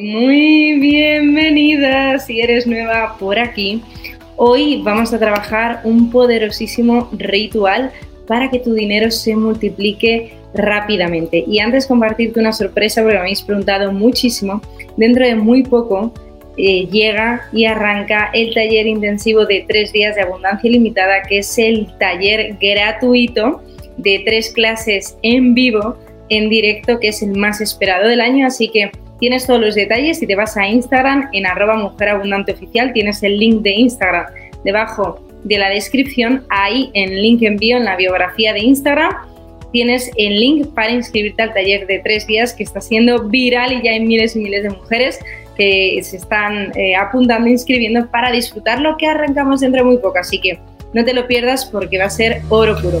Muy bienvenida si eres nueva por aquí. Hoy vamos a trabajar un poderosísimo ritual para que tu dinero se multiplique rápidamente. Y antes compartirte una sorpresa, porque me habéis preguntado muchísimo, dentro de muy poco eh, llega y arranca el taller intensivo de tres días de abundancia ilimitada, que es el taller gratuito de tres clases en vivo, en directo, que es el más esperado del año. Así que tienes todos los detalles. Si te vas a Instagram, en arroba mujer abundante oficial, tienes el link de Instagram debajo de la descripción. Ahí en link envío, en la biografía de Instagram, tienes el link para inscribirte al taller de tres días que está siendo viral y ya hay miles y miles de mujeres que se están eh, apuntando, inscribiendo para disfrutar lo que arrancamos dentro de muy poco. Así que no te lo pierdas porque va a ser oro puro.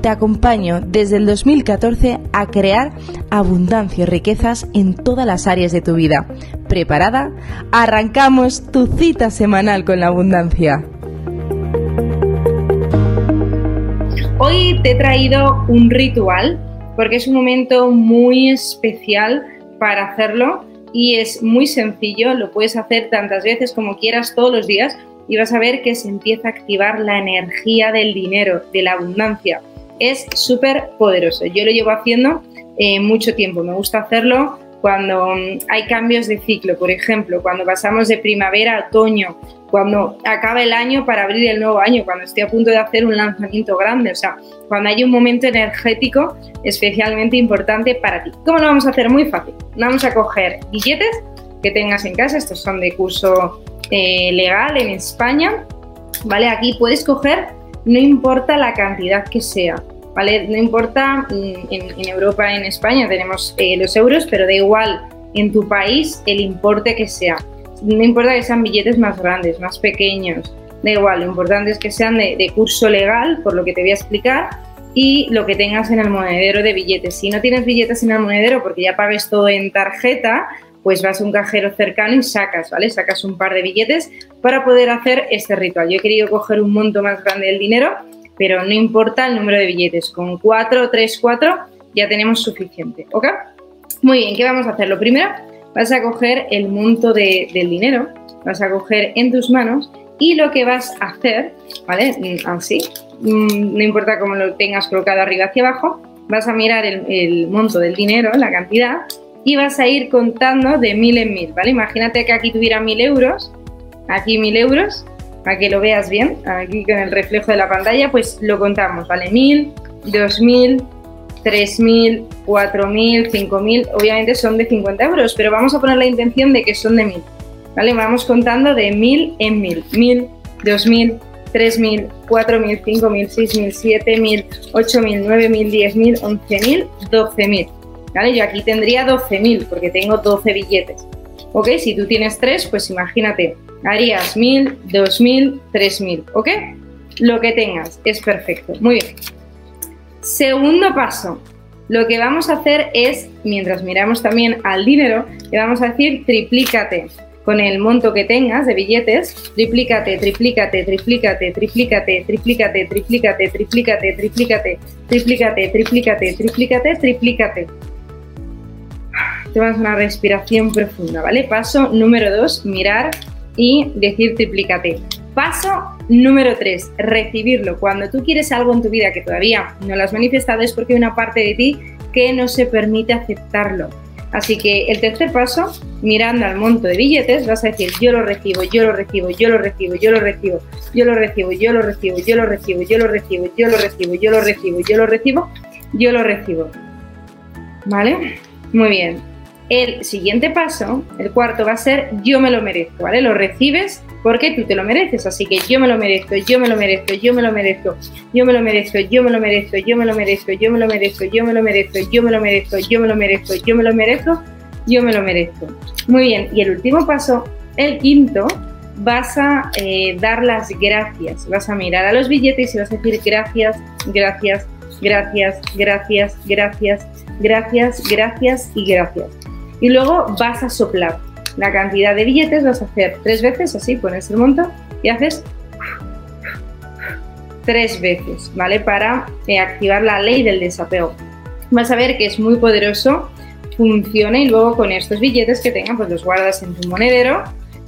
te acompaño desde el 2014 a crear abundancia y riquezas en todas las áreas de tu vida. ¿Preparada? Arrancamos tu cita semanal con la abundancia. Hoy te he traído un ritual porque es un momento muy especial para hacerlo y es muy sencillo, lo puedes hacer tantas veces como quieras todos los días y vas a ver que se empieza a activar la energía del dinero, de la abundancia es súper poderoso. Yo lo llevo haciendo eh, mucho tiempo, me gusta hacerlo cuando mm, hay cambios de ciclo, por ejemplo, cuando pasamos de primavera a otoño, cuando acaba el año para abrir el nuevo año, cuando estoy a punto de hacer un lanzamiento grande, o sea, cuando hay un momento energético especialmente importante para ti. ¿Cómo lo vamos a hacer? Muy fácil. Vamos a coger billetes que tengas en casa, estos son de curso eh, legal en España, ¿vale? Aquí puedes coger, no importa la cantidad que sea, ¿vale? No importa, mm, en, Europa, en España tenemos eh, los euros, pero da igual en tu país el importe que sea. No importa que sean billetes más grandes, más pequeños, da igual, lo importante es que sean de, curso legal, por lo que te voy a explicar, y lo que tengas en el monedero de billetes. Si no tienes billetes en el monedero porque ya pagues todo en tarjeta, pues vas a un cajero cercano y sacas, ¿vale? Sacas un par de billetes para poder hacer este ritual. Yo he querido coger un monto más grande del dinero pero no importa el número de billetes, con 4, 3, 4 ya tenemos suficiente, ¿ok? Muy bien, ¿qué vamos a hacer? Lo primero, vas a coger el monto del dinero, vas a coger en tus manos y lo que vas a hacer, ¿vale? Mm, así, mm, no importa cómo lo tengas colocado arriba hacia abajo, vas a mirar el, el monto del dinero, la cantidad, y vas a ir contando de mil en mil, ¿vale? Imagínate que aquí tuviera mil euros, aquí mil euros, para que lo veas bien, aquí con el reflejo de la pantalla, pues lo contamos, ¿vale? 1000, 2000, 3000, 4000, 5000, obviamente son de 50 euros, pero vamos a poner la intención de que son de 1000, ¿vale? Vamos contando de 1000 en 1000, 1000, 2000, 3000, 4000, 5000, 6000, 7000, 8000, 9000, 10000, 11000, 12000, ¿vale? Yo aquí tendría 12000 porque tengo 12 billetes. ¿Ok? Si tú tienes 3, pues imagínate, harías 1000, 2000, 3000, ¿ok? Lo que tengas, es perfecto. Muy bien. Segundo paso, lo que vamos a hacer es, mientras miramos también al dinero, le vamos a decir triplícate con el monto que tengas de billetes, triplícate, triplícate, triplícate, triplícate, triplícate, triplícate, triplícate, triplícate, triplícate, triplícate, triplícate, triplícate. Tomas una respiración profunda, ¿vale? Paso número dos, mirar y decir triplícate. Paso número 3, recibirlo. Cuando tú quieres algo en tu vida que todavía no lo has manifestado es porque hay una parte de ti que no se permite aceptarlo. Así que el tercer paso, mirando al monto de billetes, vas a decir yo lo recibo, yo lo recibo, yo lo recibo, yo lo recibo, yo lo recibo, yo lo recibo, yo lo recibo, yo lo recibo, yo lo recibo, yo lo recibo, yo lo recibo, yo lo recibo. ¿Vale? Muy bien. El siguiente paso, el cuarto, va a ser yo me lo merezco, ¿vale? Lo recibes porque tú te lo mereces, así que yo me lo merezco, yo me lo merezco, yo me lo merezco, yo me lo merezco, yo me lo merezco, yo me lo merezco, yo me lo merezco, yo me lo merezco, yo me lo merezco, yo me lo merezco, yo me lo merezco, yo me lo merezco. Muy bien, y el último paso, el quinto, vas a dar las gracias, vas a mirar a los billetes y vas a decir gracias, gracias, gracias, gracias, gracias, gracias, gracias y gracias y luego vas a soplar la cantidad de billetes, vas a hacer tres veces, así pones el monto y haces tres veces, ¿vale? Para eh, activar la ley del desapego. Vas a ver que es muy poderoso, funciona y luego con estos billetes que tengan, pues los guardas en tu monedero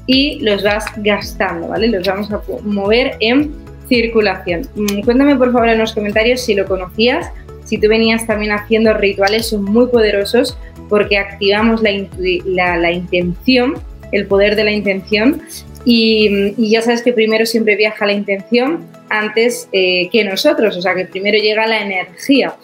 y los vas gastando, ¿vale? Los vamos a mover en circulación. Mm, cuéntame por favor en los comentarios si lo conocías, si tú venías también haciendo rituales, son muy poderosos porque activamos la, la, intención, el poder de la intención y, ya sabes que primero siempre viaja la intención antes eh, que nosotros, o sea que primero llega la energía.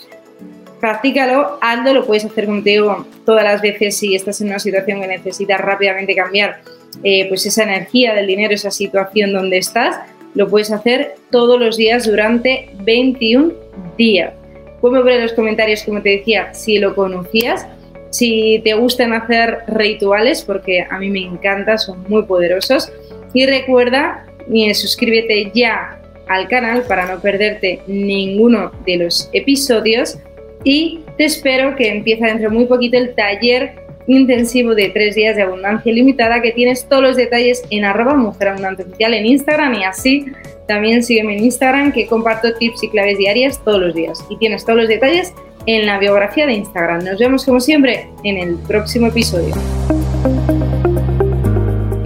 Practícalo, hazlo, lo puedes hacer contigo todas las veces si estás en una situación que necesitas rápidamente cambiar eh, pues esa energía del dinero, esa situación donde estás, lo puedes hacer todos los días durante 21 días. Ponme ver en los comentarios, como te decía, si lo conocías si te gustan hacer rituales, porque a mí me encanta, son muy poderosos. Y recuerda, suscríbete ya al canal para no perderte ninguno de los episodios. Y te espero que empiece dentro de muy poquito el taller intensivo de tres días de abundancia ilimitada que tienes todos los detalles en arroba mujer abundante oficial en Instagram y así también sígueme en Instagram que comparto tips y claves diarias todos los días y tienes todos los detalles en la biografía de Instagram. Nos vemos como siempre en el próximo episodio.